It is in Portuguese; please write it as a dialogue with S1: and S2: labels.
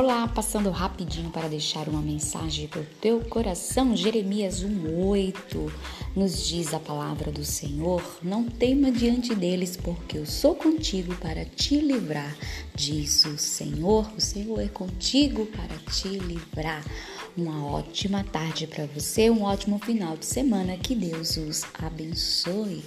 S1: Olá, passando rapidinho para deixar uma mensagem para o teu coração. Jeremias 1:8 nos diz a palavra do Senhor: Não tema diante deles, porque eu sou contigo para te livrar. Diz o Senhor, o Senhor é contigo para te livrar. Uma ótima tarde para você, um ótimo final de semana. Que Deus os abençoe.